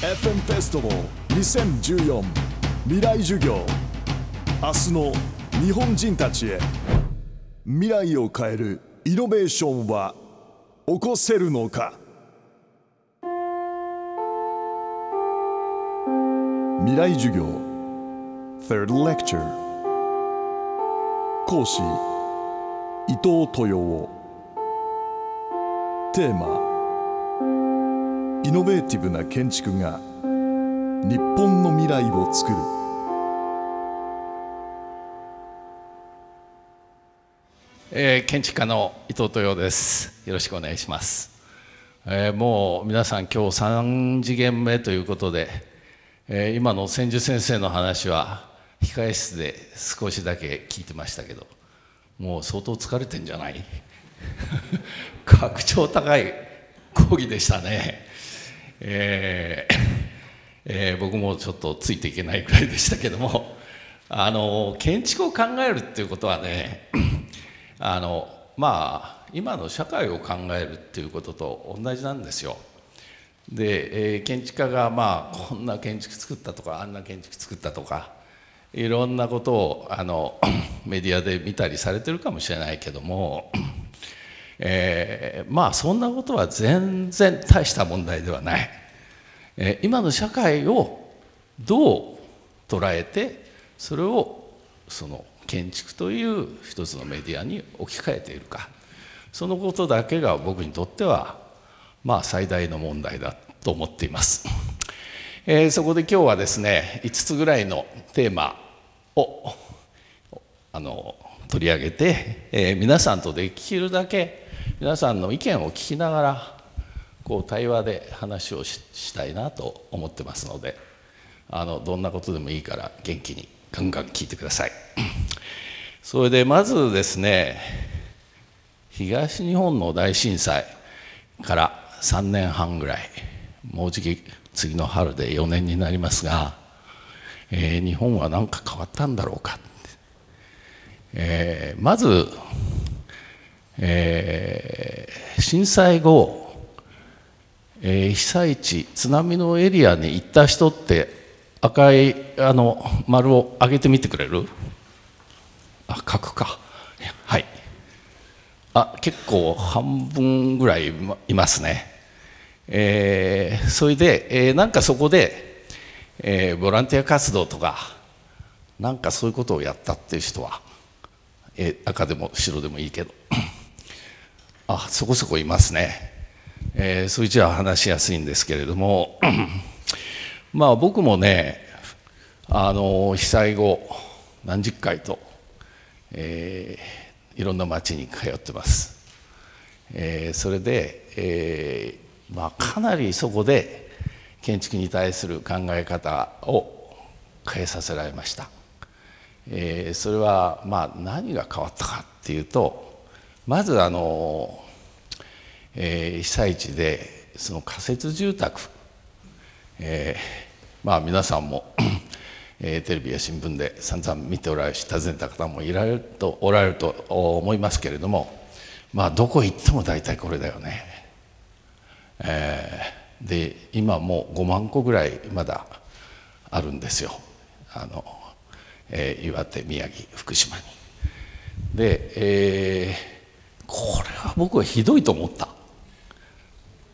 FM フェスティバル2014未来授業。明日の日本人たちへ。未来を変えるイノベーションは起こせるのか。未来授業。Third Lecture 講師伊藤豊夫テーマイノベーティブな建築が日本の未来を作るえー建築家の伊藤豊です。よろしくお願いします。えーもう皆さん今日3次元目ということで、えー今の千住先生の話は控え室で少しだけ聞いてましたけど、もう相当疲れてんじゃない？格調高い講義でしたね。えーえー僕もちょっとついていけないくらいでしたけども、あの建築を考えるっていうことはね、あのまあ今の社会を考えるっていうことと同じなんですよ。で、えー建築家がまあこんな建築作ったとかあんな建築作ったとかいろんなことをあのメディアで見たりされてるかもしれないけども、えーまあそんなことは全然大した問題ではない。えー今の社会をどう捉えてそれをその建築という一つのメディアに置き換えているかそのことだけが僕にとってはまあ最大の問題だと思っています。えーそこで今日はですね5つぐらいのテーマをあの取り上げて、えー皆さんとできるだけ皆さんの意見を聞きながらこう対話で話をししたいなと思ってますのであのどんなことでもいいから元気にガンガン聞いてください。それでまずですね東日本の大震災から3年半ぐらいもうじき次の春で4年になりますが、えー日本は何か変わったんだろうか、えーまず、えー震災後、えー被災地津波のエリアに行った人って赤いあの丸を上げてみてくれる？あ書くか。はい。あ結構半分ぐらいいますね。えーそれで、えーなんかそこで、えーボランティア活動とかなんかそういうことをやったっていう人は、えー赤でも白でもいいけど。あそこそこいますね、えーそれじゃあ話しやすいんですけれども。まあ僕もねあの被災後何十回と、えーいろんな町に通ってます、えーそれで、えーまあ、かなりそこで建築に対する考え方を変えさせられました、えーそれはまあ何が変わったかっていうとまずあの、えー被災地でその仮設住宅えーまあ皆さんも、えーテレビや新聞で散々見ておられるし訪ねた方もいられるとおられると思いますけれどもまあどこ行っても大体これだよね。えーで今もう5万個ぐらいまだあるんですよあの、えー岩手宮城福島に。で、えーこれは僕はひどいと思った。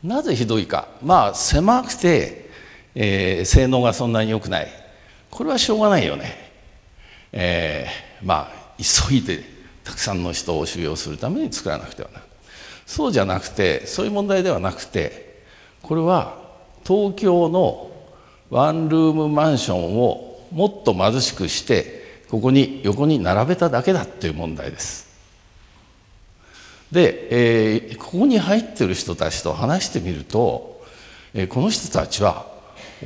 なぜひどいかまあ狭くて、えー性能がそんなに良くないこれはしょうがないよね、えーまあ急いでたくさんの人を収容するために作らなくてはなそうじゃなくてそういう問題ではなくてこれは東京のワンルームマンションをもっと貧しくしてここに横に並べただけだっていう問題です。で、えーここに入ってる人たちと話してみると、えーこの人たちは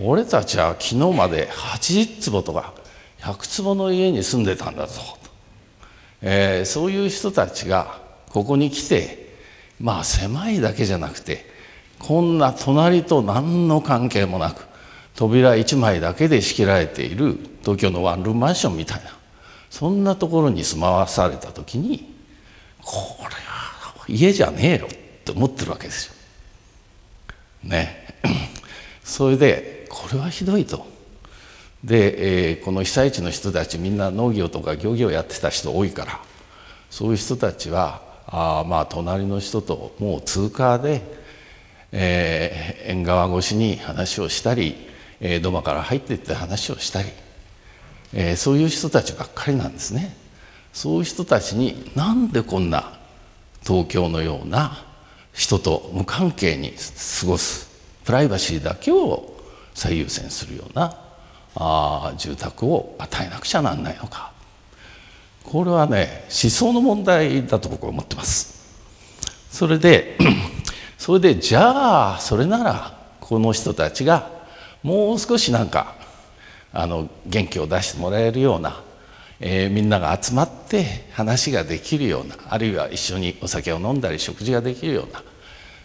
俺たちは昨日まで80坪とか100坪の家に住んでたんだぞ、えーそういう人たちがここに来てまあ狭いだけじゃなくてこんな隣と何の関係もなく扉一枚だけで仕切られている東京のワンルームマンションみたいなそんなところに住まわされた時にこれは家じゃねえよって思ってるわけですよ。ね。それでこれはひどいと。で、えー、この被災地の人たちみんな農業とか漁業やってた人多いからそういう人たちはあまあ隣の人ともう通過で、えー、縁側越しに話をしたり、えー、土間から入っていって話をしたり、えー、そういう人たちばっかりなんですね。そういう人たちになんでこんな東京のような人と無関係に過ごすプライバシーだけを最優先するようなあ住宅を与えなくちゃなんないのか。これはね思想の問題だと僕は思ってます。それで それでじゃあそれならこの人たちがもう少しなんかあの元気を出してもらえるような、えー、みんなが集まって話ができるようなあるいは一緒にお酒を飲んだり食事ができるような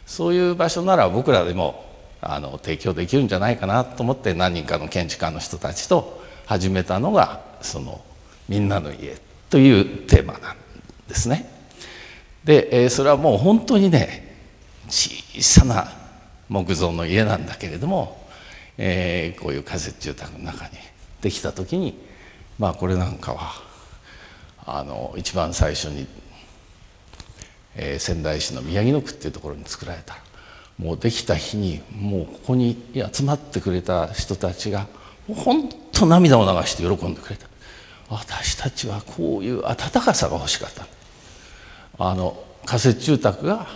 そういう場所なら僕らでもあの提供できるんじゃないかなと思って何人かの建築家の人たちと始めたのがその「みんなの家」というテーマなんですね。でえそれはもう本当にね小さな木造の家なんだけれども、えー、こういう仮設住宅の中にできた時にまあこれなんかはあの一番最初に、えー、仙台市の宮城野区っていうところに作られたもうできた日にもうここに集まってくれた人たちが本当涙を流して喜んでくれた。私たちはこういう温かさが欲しかった。あの仮設住宅が、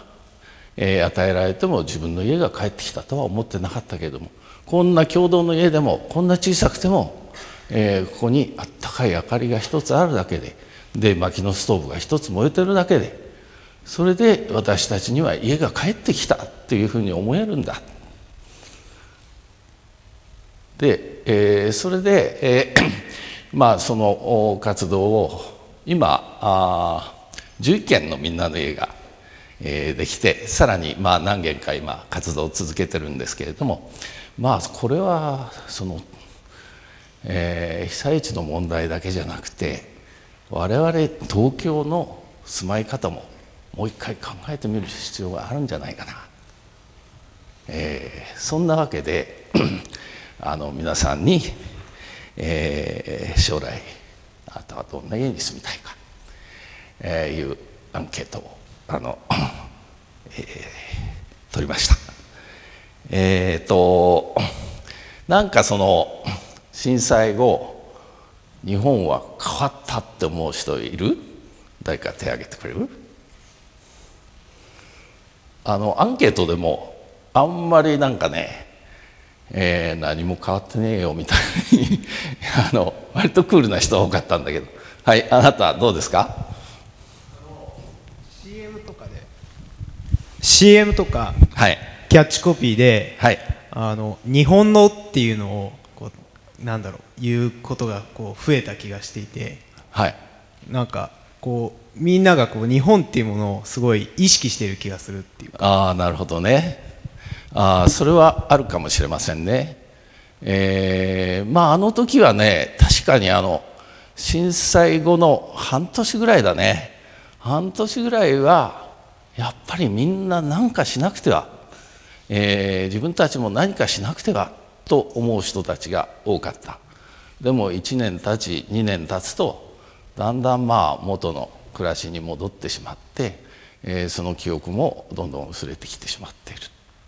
えー、与えられても自分の家が帰ってきたとは思ってなかったけれどもこんな共同の家でもこんな小さくても、えー、ここにあったかい明かりが一つあるだけでで薪のストーブが一つ燃えてるだけでそれで私たちには家が帰ってきたっていうふうに思えるんだ。で、えー、それで、えー、まあその活動を今あ11件のみんなの家が、えー、できてさらにまあ何件か今活動を続けてるんですけれどもまあこれはその、えー、被災地の問題だけじゃなくて我々東京の住まい方ももう一回考えてみる必要があるんじゃないかな、えー、そんなわけであの皆さんに、えー、将来あなたはどんな家に住みたいか、えー、いうアンケートをあの、えー、取りました。えっ、ー、となんかその震災後日本は変わったって思う人いる？誰か手挙げてくれる？あのアンケートでもあんまりなんかね、えー、何も変わってねえよみたいに あの割とクールな人多かったんだけど。はいあなたどうですか？CM とかで。CM とか、はい、キャッチコピーで、はい、あの日本のっていうのをなんだろう言うことがこう増えた気がしていて、はい、なんかこうみんながこう日本っていうものをすごい意識している気がするっていうああなるほどね。あそれはあるかもしれませんね。えー、まああの時はね確かにあの震災後の半年ぐらいだね。半年ぐらいはやっぱりみんな何かしなくては、えー、自分たちも何かしなくてはと思う人たちが多かったでも1年経ち2年経つとだんだんまあ元の暮らしに戻ってしまって、えー、その記憶もどんどん薄れてきてしまっている。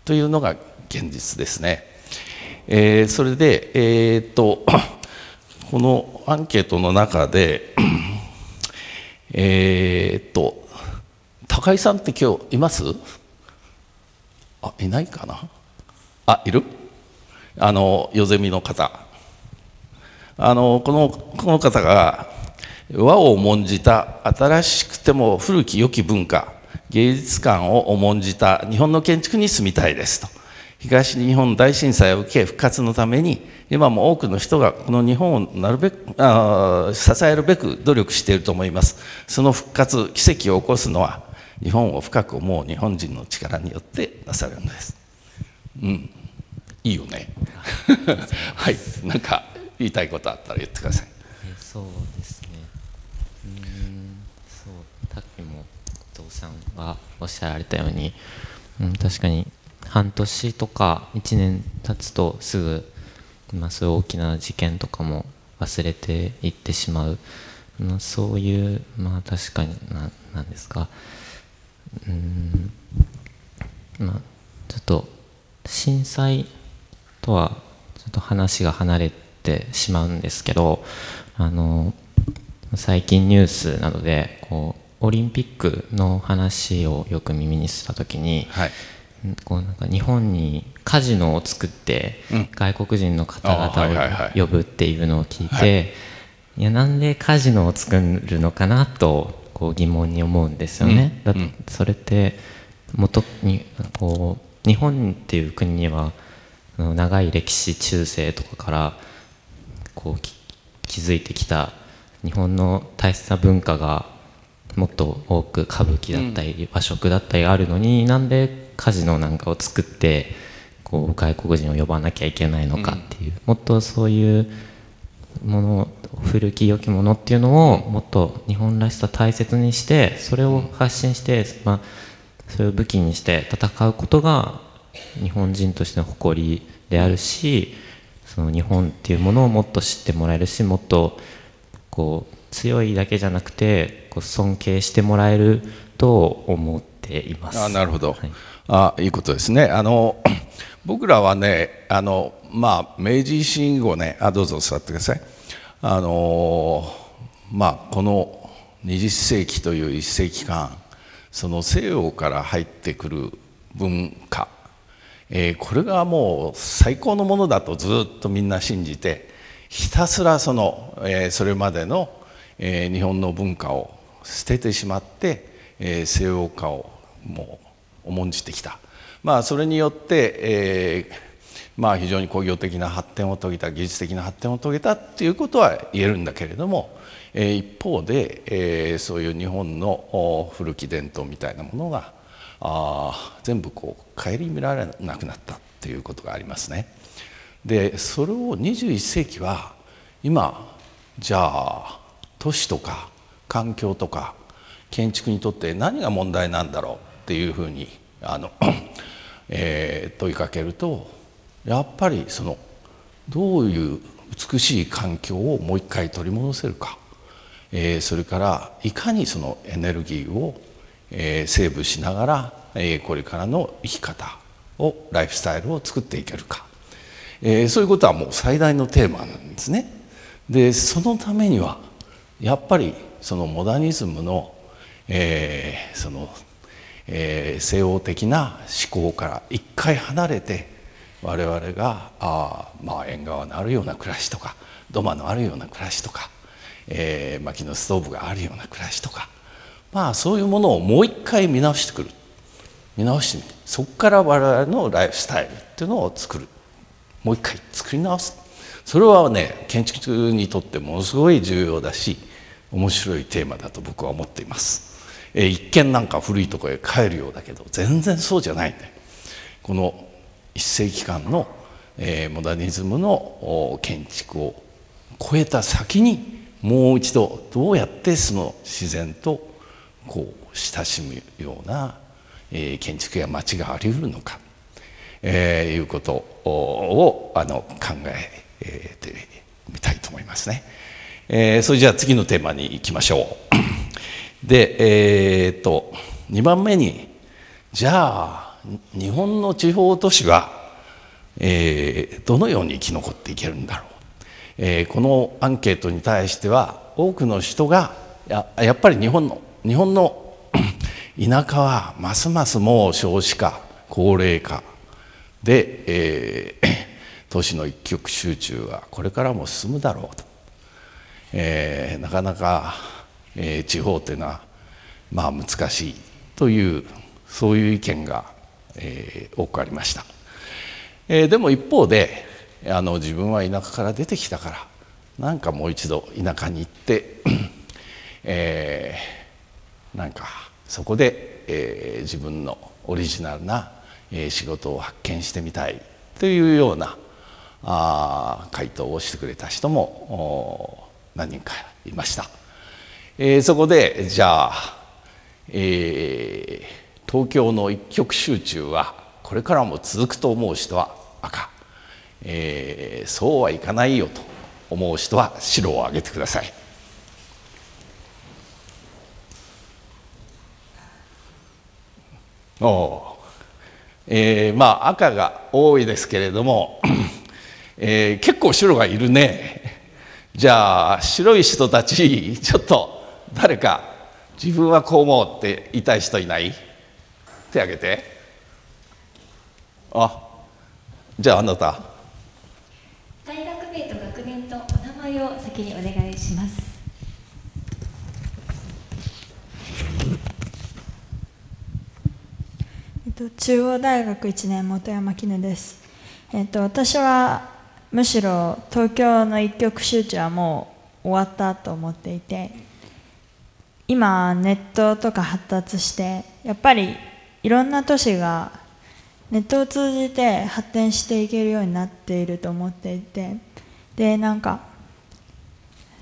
というのが現実ですね。えー、それで、えー、っと このアンケートの中で えっと高井さんって今日います？あいないかな？あいる？あの夜ゼミの方。あのこのこの方が和を重んじた新しくても古き良き文化芸術観を重んじた日本の建築に住みたいですと。東日本大震災を受け復活のために今も多くの人がこの日本をなるべくあ支えるべく努力していると思います。その復活奇跡を起こすのは日本を深く思う日本人の力によってなされるのです。うん。いいよね。はい。何か言いたいことあったら言ってください。えそうですね。うん、そうさっきも伊藤さんがおっしゃられたように、うん、確かに半年とか1年経つとすぐまあ、そういう大きな事件とかも忘れていってしまう、まあ、そういうまあ確かにななんですか。うん。まあちょっと震災とはちょっと話が離れてしまうんですけどあの最近ニュースなどでこうオリンピックの話をよく耳にした時に、はい、こうなんか日本にカジノを作って外国人の方々を呼ぶっていうのを聞いて、い。やなんでカジノを作るのかなとこう疑問に思うんですよね。だってそれって元にこう日本っていう国には長い歴史中世とかからこう築いてきた日本の大切な文化がもっと多く歌舞伎だったり和食だったりあるのに、なんでカジノなんかを作ってこう外国人を呼ばなきゃいけないのかっていう、もっとそういうもの古き良きものっていうのをもっと日本らしさ大切にしてそれを発信して、まあ、それを武器にして戦うことが日本人としての誇りであるしその日本っていうものをもっと知ってもらえるしもっとこう強いだけじゃなくてこう尊敬してもらえると思っています。あなるほど、はい、あいいことですね。あの 僕らはねあの、まあ、明治維新後ねあどうぞ座ってください。あの、まあ、この20世紀という1世紀間その西洋から入ってくる文化、えー、これがもう最高のものだとずっとみんな信じてひたすらその、えー、それまでの、えー、日本の文化を捨ててしまって、え、西洋化をもう重んじてきた。まあ、それによって、えまあ、非常に工業的な発展を遂げた技術的な発展を遂げたっていうことは言えるんだけれども、え、一方で、え、そういう日本の古き伝統みたいなものがあ全部こう顧みられなくなったっていうことがありますね。でそれを21世紀は今じゃあ都市とか環境とか建築にとって何が問題なんだろうっていうふうにあの、えー、問いかけるとやっぱりそのどういう美しい環境をもう一回取り戻せるか、えー、それからいかにそのエネルギーを、えー、セーブしながら、えー、これからの生き方をライフスタイルを作っていけるか、えー、そういうことはもう最大のテーマなんですね。でそのためにはやっぱりそのモダニズムの、えー、そのえー、西洋的な思考から一回離れて我々があ、まあ、縁側のあるような暮らしとか土間のあるような暮らしとか、えー、薪のストーブがあるような暮らしとか、まあ、そういうものをもう一回見直してくる。見直してみてそこから我々のライフスタイルっていうのを作る。もう一回作り直す。それはね建築にとってものすごい重要だし面白いテーマだと僕は思っています。え、一見なんか古いとこへ帰るようだけど全然そうじゃないんでこの一世紀間の、え、モダニズムの建築を超えた先にもう一度どうやってその自然とこう親しむような、えー、建築や街があり得るのか、えー、いうことをあの考えてみたいと思いますね。えー、それじゃあ次のテーマに行きましょう。で、えー、っと2番目にじゃあ日本の地方都市は、えー、どのように生き残っていけるんだろう、えー、このアンケートに対しては多くの人がややっぱり日本の日本の 田舎はますますもう少子化高齢化。で、えー、都市の一極集中はこれからも進むだろうと、えー、なかなかえー、地方っていうのはまあ難しいというそういう意見が、えー、多くありました、えー、でも一方であの自分は田舎から出てきたからなんかもう一度田舎に行って、えー、なんかそこで、えー、自分のオリジナルな、えー、仕事を発見してみたいというようなあ回答をしてくれた人も何人かいました。えー、そこでじゃあ、えー、東京の一極集中はこれからも続くと思う人は赤えー、そうはいかないよと思う人は白を挙げてください。おえー、まあ赤が多いですけれども、えー、結構白がいるね。じゃあ白い人たちちょっと誰か自分はこう思うって言いたい人いない？手挙げて。あじゃああなた。大学名と学年とお名前を先にお願いします。中央大学1年本山絹です、えっと、私はむしろ東京の一極集中はもう終わったと思っていて今ネットとか発達してやっぱりいろんな都市がネットを通じて発展していけるようになっていると思っていてでなんか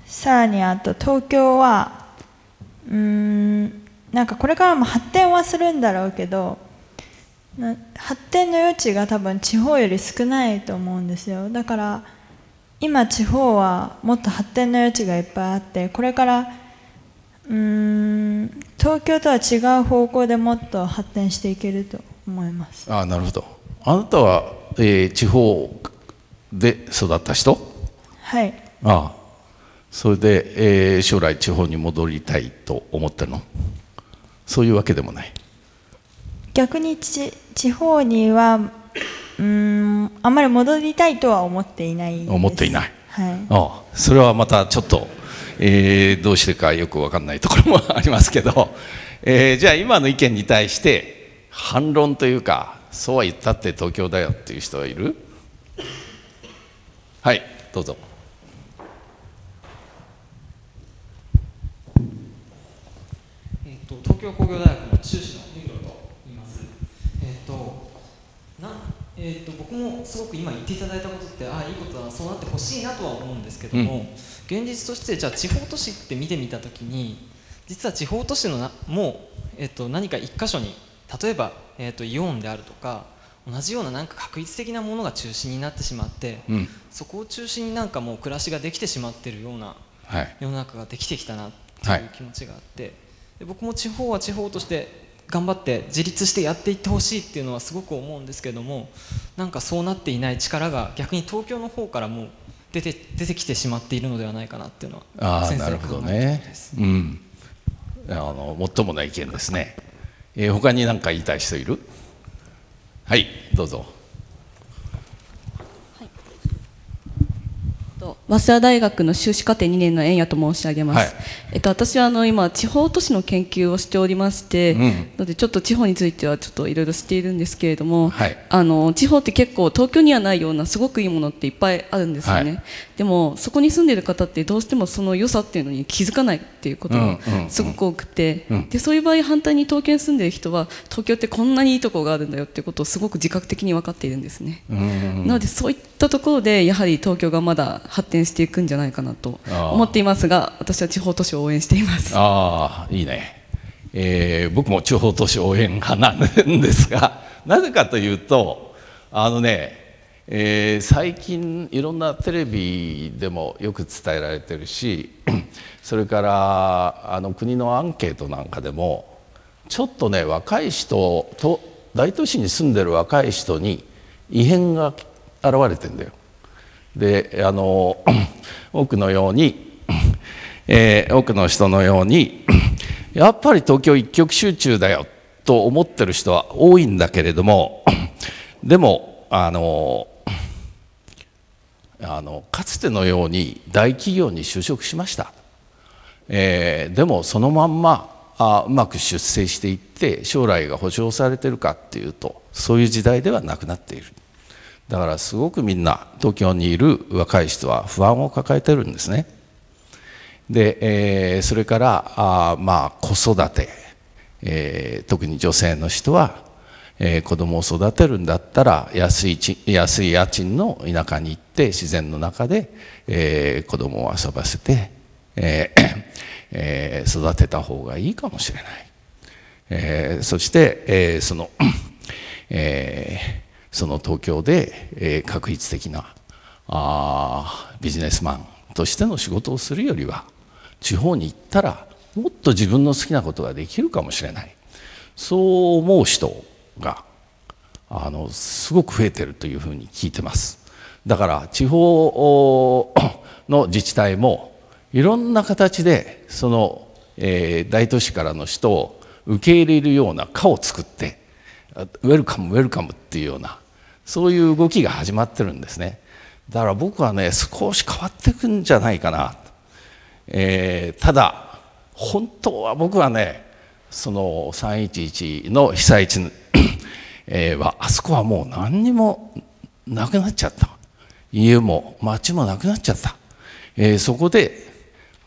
さらにあと東京はうーんなんかこれからも発展はするんだろうけど発展の余地が多分地方より少ないと思うんですよ。だから今地方はもっと発展の余地がいっぱいあってこれからうん東京とは違う方向でもっと発展していけると思います。あなるほど。あなたは、えー、地方で育った人？はい。ああそれで、えー、将来地方に戻りたいと思ってるの？そういうわけでもない逆にち地方にはうんあんまり戻りたいとは思っていない思っていない、はい、ああそれはまたちょっと、えー、どうしてかよく分かんないところもありますけど、えー、じゃあ今の意見に対して反論というかそうは言ったって東京だよっていう人はいる？はいどうぞ。えーと、と東京工業大学の中止のえーと、僕もすごく今言っていただいたことってああいいことだそうなってほしいなとは思うんですけども、うん、現実としてじゃあ地方都市って見てみた時に実は地方都市のなもう、えーと、何か一箇所に例えば、えーと、イオンであるとか同じようななんか確率的なものが中心になってしまって、うん、そこを中心になんかもう暮らしができてしまっているような世の中ができてきたなという気持ちがあって、はい、で僕も地方は地方として頑張って自立してやっていってほしいっていうのはすごく思うんですけどもなんかそうなっていない力が逆に東京の方からも出て出てきてしまっているのではないかなっていうのはあなるほどね、うん、あの最もな意見ですね、えー、他に何か言いたい人いる？はいどうぞ。早稲田大学の修士課程2年の円谷と申し上げます、はい、えっと、私はあの今地方都市の研究をしておりまして、うん、のでちょっと地方についてはちょっといろいろ知っているんですけれども、はい、あの地方って結構東京にはないようなすごくいいものっていっぱいあるんですよね、はい、でもそこに住んでいる方ってどうしてもその良さっていうのに気づかないっていうことがすごく多くて、うん。うんうん、でそういう場合反対に東京に住んでいる人は東京ってこんなにいいところがあるんだよっていうことをすごく自覚的に分かっているんですね、うんうん、なのでそういったところでやはり東京がまだ発展していくんじゃないかなと思っていますが私は地方都市を応援しています。ああいいね、えー、僕も地方都市応援派なんですが なぜかというとあのね、えー、最近いろんなテレビでもよく伝えられてるし それからあの国のアンケートなんかでもちょっとね若い人と大都市に住んでる若い人に異変が現れてんだよ。であの 多くのように、えー、多くの人のようにやっぱり東京一極集中だよと思ってる人は多いんだけれども でもあのあのかつてのように大企業に就職しました、えー、でもそのまんまあうまく出世していって将来が保証されてるかっていうとそういう時代ではなくなっている。だからすごくみんな東京にいる若い人は不安を抱えてるんですね。で、えー、それからあまあ子育て、えー、特に女性の人は、えー、子供を育てるんだったら安いち安い家賃の田舎に行って自然の中で、えー、子供を遊ばせて、えーえー、育てた方がいいかもしれない、えー、そして、えー、その、えーその東京で、えー、確一的なあビジネスマンとしての仕事をするよりは地方に行ったらもっと自分の好きなことができるかもしれない。そう思う人があのすごく増えてるというふうに聞いてます。だから地方 の自治体もいろんな形でその、えー、大都市からの人を受け入れるような課を作ってウェルカムウェルカムっていうようなそういう動きが始まってるんですね。だから僕はね少し変わっていくんじゃないかな、えー、ただ本当は僕はねその311の被災地、はあそこはもう何にもなくなっちゃった。家も町もなくなっちゃった、えー、そこで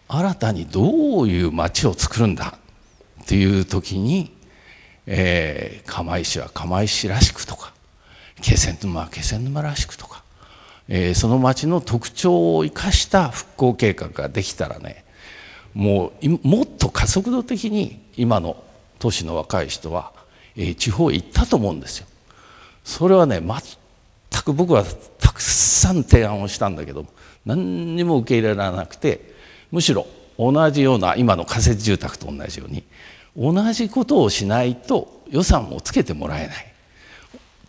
新たにどういう町を作るんだっていう時に、えー、釜石は釜石らしくとか気仙沼は気仙沼らしくとか、えー、その町の特徴を生かした復興計画ができたらねもうもっと加速度的に今の都市の若い人は、えー、地方へ行ったと思うんですよ。それはね全く僕はたくさん提案をしたんだけど何にも受け入れられなくてむしろ同じような今の仮設住宅と同じように同じことをしないと予算をつけてもらえない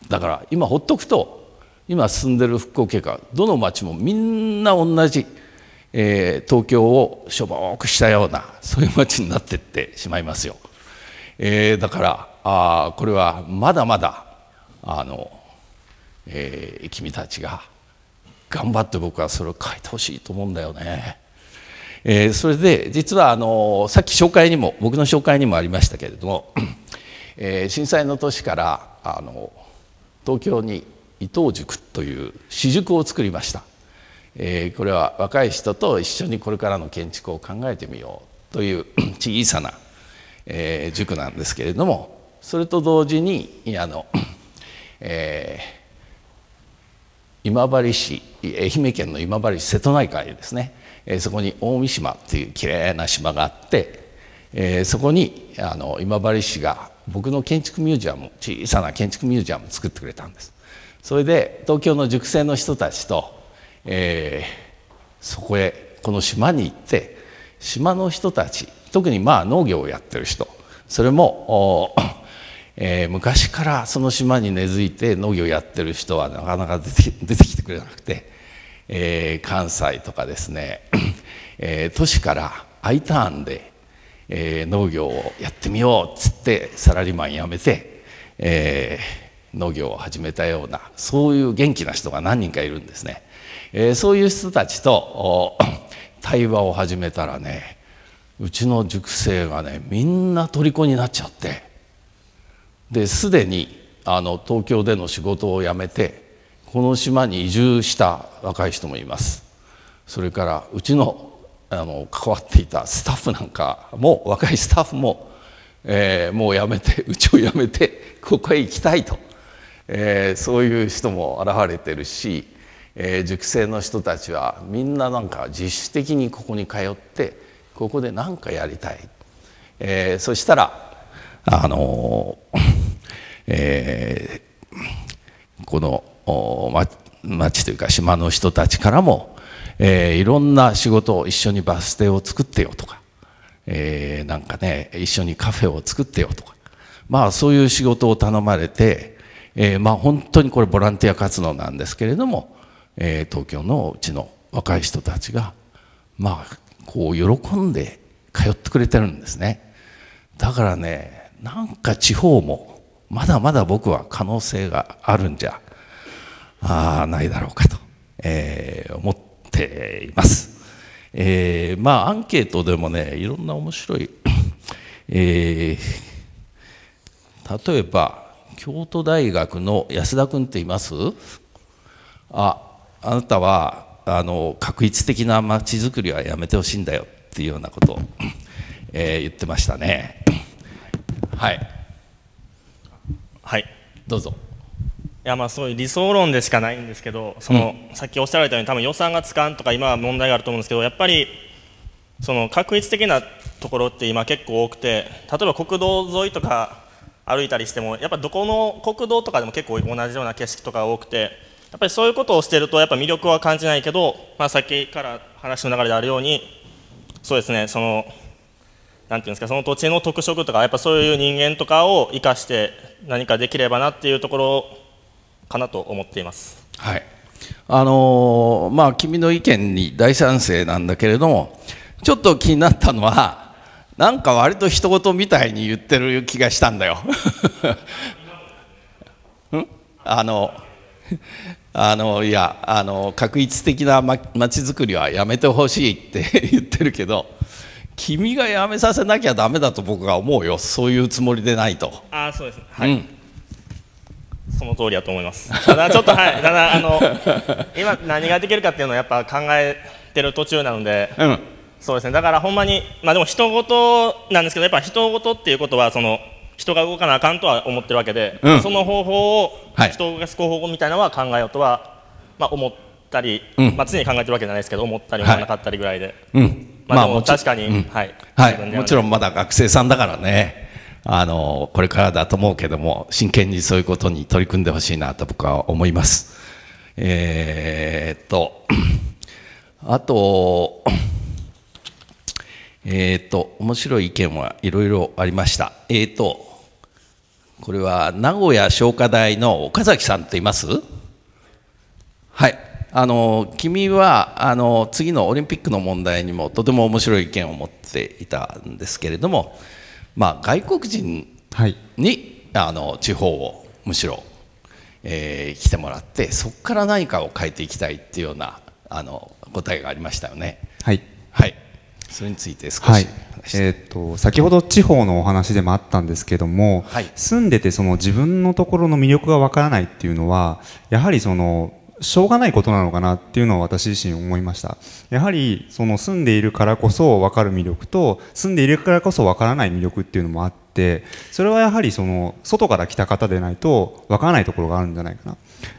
だから今ほっとくと今進んでる復興計画どの町もみんな同じ、えー、東京をしょぼーくしたようなそういう町になってってしまいますよ、えー、だからあこれはまだまだあの、えー、君たちが頑張って僕はそれを書いてほしいと思うんだよね。えー、それで実はあのさっき紹介にも僕の紹介にもありましたけれども、えー、震災の年からあの東京に伊藤塾という私塾を作りました、えー、これは若い人と一緒にこれからの建築を考えてみようという 小さな、えー、塾なんですけれどもそれと同時にあの、えー、今治市愛媛県の今治市瀬戸内海ですね、えー、そこに大三島っていうきれいな島があって、え、そこにあの今治市が僕の建築ミュージアム小さな建築ミュージアムを作ってくれたんです。それで東京の塾生の人たちと、えー、そこへこの島に行って島の人たち特にまあ農業をやってる人それも、えー、昔からその島に根付いて農業をやってる人はなかなか出て出てきてくれなくて、えー、関西とかですね、えー、都市から I ターンでえー、農業をやってみようっつってサラリーマン辞めて、え、農業を始めたようなそういう元気な人が何人かいるんですね、え、そういう人たちと 対話を始めたらねうちの塾生がねみんな虜になっちゃってですでにあの東京での仕事を辞めてこの島に移住した若い人もいます。それからうちのあの関わっていたスタッフなんかも若いスタッフも、えー、もう辞めてうちを辞めてここへ行きたいと、えー、そういう人も現れてるし、えー、塾生の人たちはみんななんか自主的にここに通ってここで何かやりたい、えー、そしたらあのえー、この町というか島の人たちからもえー、いろんな仕事を一緒にバス停を作ってよとか、えー、なんかね一緒にカフェを作ってよとかまあそういう仕事を頼まれて、えー、まあ本当にこれボランティア活動なんですけれども、えー、東京のうちの若い人たちがまあこう喜んで通ってくれてるんですね。だからねなんか地方もまだまだ僕は可能性があるんじゃあないだろうかと、えー、思っています。えー、まあアンケートでもねいろんな面白い、えー、例えば京都大学の安田君っています？ああなたはあの確一的なまちづくりはやめてほしいんだよっていうようなことを、えー、言ってましたね。はい。はいどうぞ。いやまあそういう理想論でしかないんですけどその、うん、さっきおっしゃられたように多分予算がつかんとか今は問題があると思うんですけどやっぱりその確率的なところって今結構多くて例えば国道沿いとか歩いたりしてもやっぱどこの国道とかでも結構同じような景色とかが多くてやっぱりそういうことをしてるとやっぱ魅力は感じないけど、まあ、さっきから話の流れであるようにそうですねそのなんていうんですかその土地の特色とかやっぱそういう人間とかを生かして何かできればなっていうところかなと思っています。はい。あのー、まあ、君の意見に大賛成なんだけれどもちょっと気になったのはなんか割と人事みたいに言ってる気がしたんだよ。あのあのいやあの確一的なまちづくりはやめてほしいって 言ってるけど君がやめさせなきゃだめだと僕は思うよ。そういうつもりでないと。あそうですはい、うん、その通りだと思います。ただちょっとはいただあの今何ができるかっていうのをやっぱ考えてる途中なので、うん、そうですね。だからほんまにまあでも人事なんですけどやっぱ人事っていうことはその人が動かなあかんとは思ってるわけで、うん、その方法を、はい、人を動かす方法みたいなのは考えようとは、まあ、思ったり、うん、まあ、常に考えてるわけじゃないですけど思ったり思わなかったりぐらいで、はい、うん、まあ、でも確かに、うん、はい、はい、もちろんまだ学生さんだからねあのこれからだと思うけども真剣にそういうことに取り組んでほしいなと僕は思います。えー、っとあとえっ、と面白い意見はいろいろありました。えっ、とこれは名古屋商科大の岡崎さんっています？はいあの君はあの次のオリンピックの問題にもとても面白い意見を持っていたんですけれども、まあ、外国人に、はい、あの地方をむしろ、えー、来てもらってそこから何かを変えていきたいっていうようなあの答えがありましたよね。はい、はい。それについて少し、はい、えーと、先ほど地方のお話でもあったんですけども、はい、住んでてその自分のところの魅力がわからないっていうのはやはりそのしょうがないことなのかなっていうのは私自身思いました。やはりその住んでいるからこそ分かる魅力と住んでいるからこそ分からない魅力っていうのもあってそれはやはりその外から来た方でないと分からないところがあるんじゃないかな。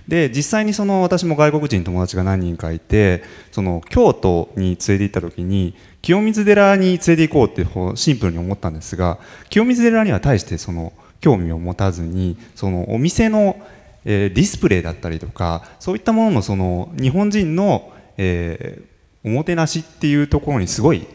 で実際にその私も外国人友達が何人かいてその京都に連れて行った時に清水寺に連れて行こうってシンプルに思ったんですが清水寺には対してその興味を持たずにそのお店の、えー、ディスプレイだったりとかそういったもののその日本人の、えー、おもてなしっていうところにすごい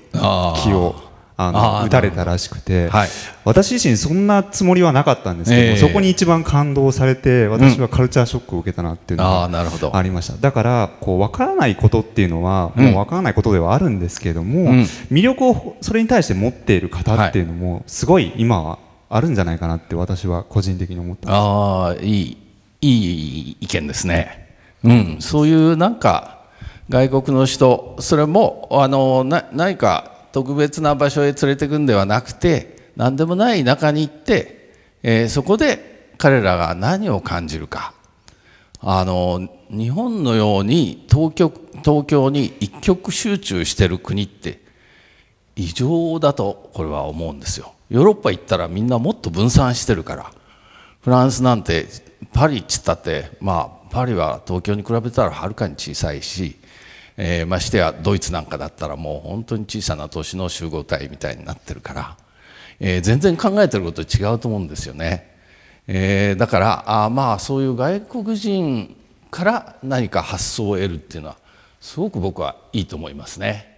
気をあの打たれたらしくて、はい、私自身そんなつもりはなかったんですけど、えー、そこに一番感動されて私はカルチャーショックを受けたなっていうのがありました、うん、だからこう分からないことっていうのは、もう分からないことではあるんですけども、うん、魅力をそれに対して持っている方っていうのもすごい今はあるんじゃないかなって私は個人的に思ってます。ああいいいい意見ですね、うん、そういうなんか外国の人それもあのな何か特別な場所へ連れてくんではなくて何でもない中に行って、えー、そこで彼らが何を感じるか。あの日本のように東京東京に一極集中してる国って異常だとこれは思うんですよ。ヨーロッパ行ったらみんなもっと分散してるから。フランスなんてパリっつったってまあパリは東京に比べたらはるかに小さいしえー、ましてやドイツなんかだったらもう本当に小さな都市の集合体みたいになってるから、えー、全然考えてること違うと思うんですよね。えー、だからあまあそういう外国人から何か発想を得るっていうのはすごく僕はいいと思いますね。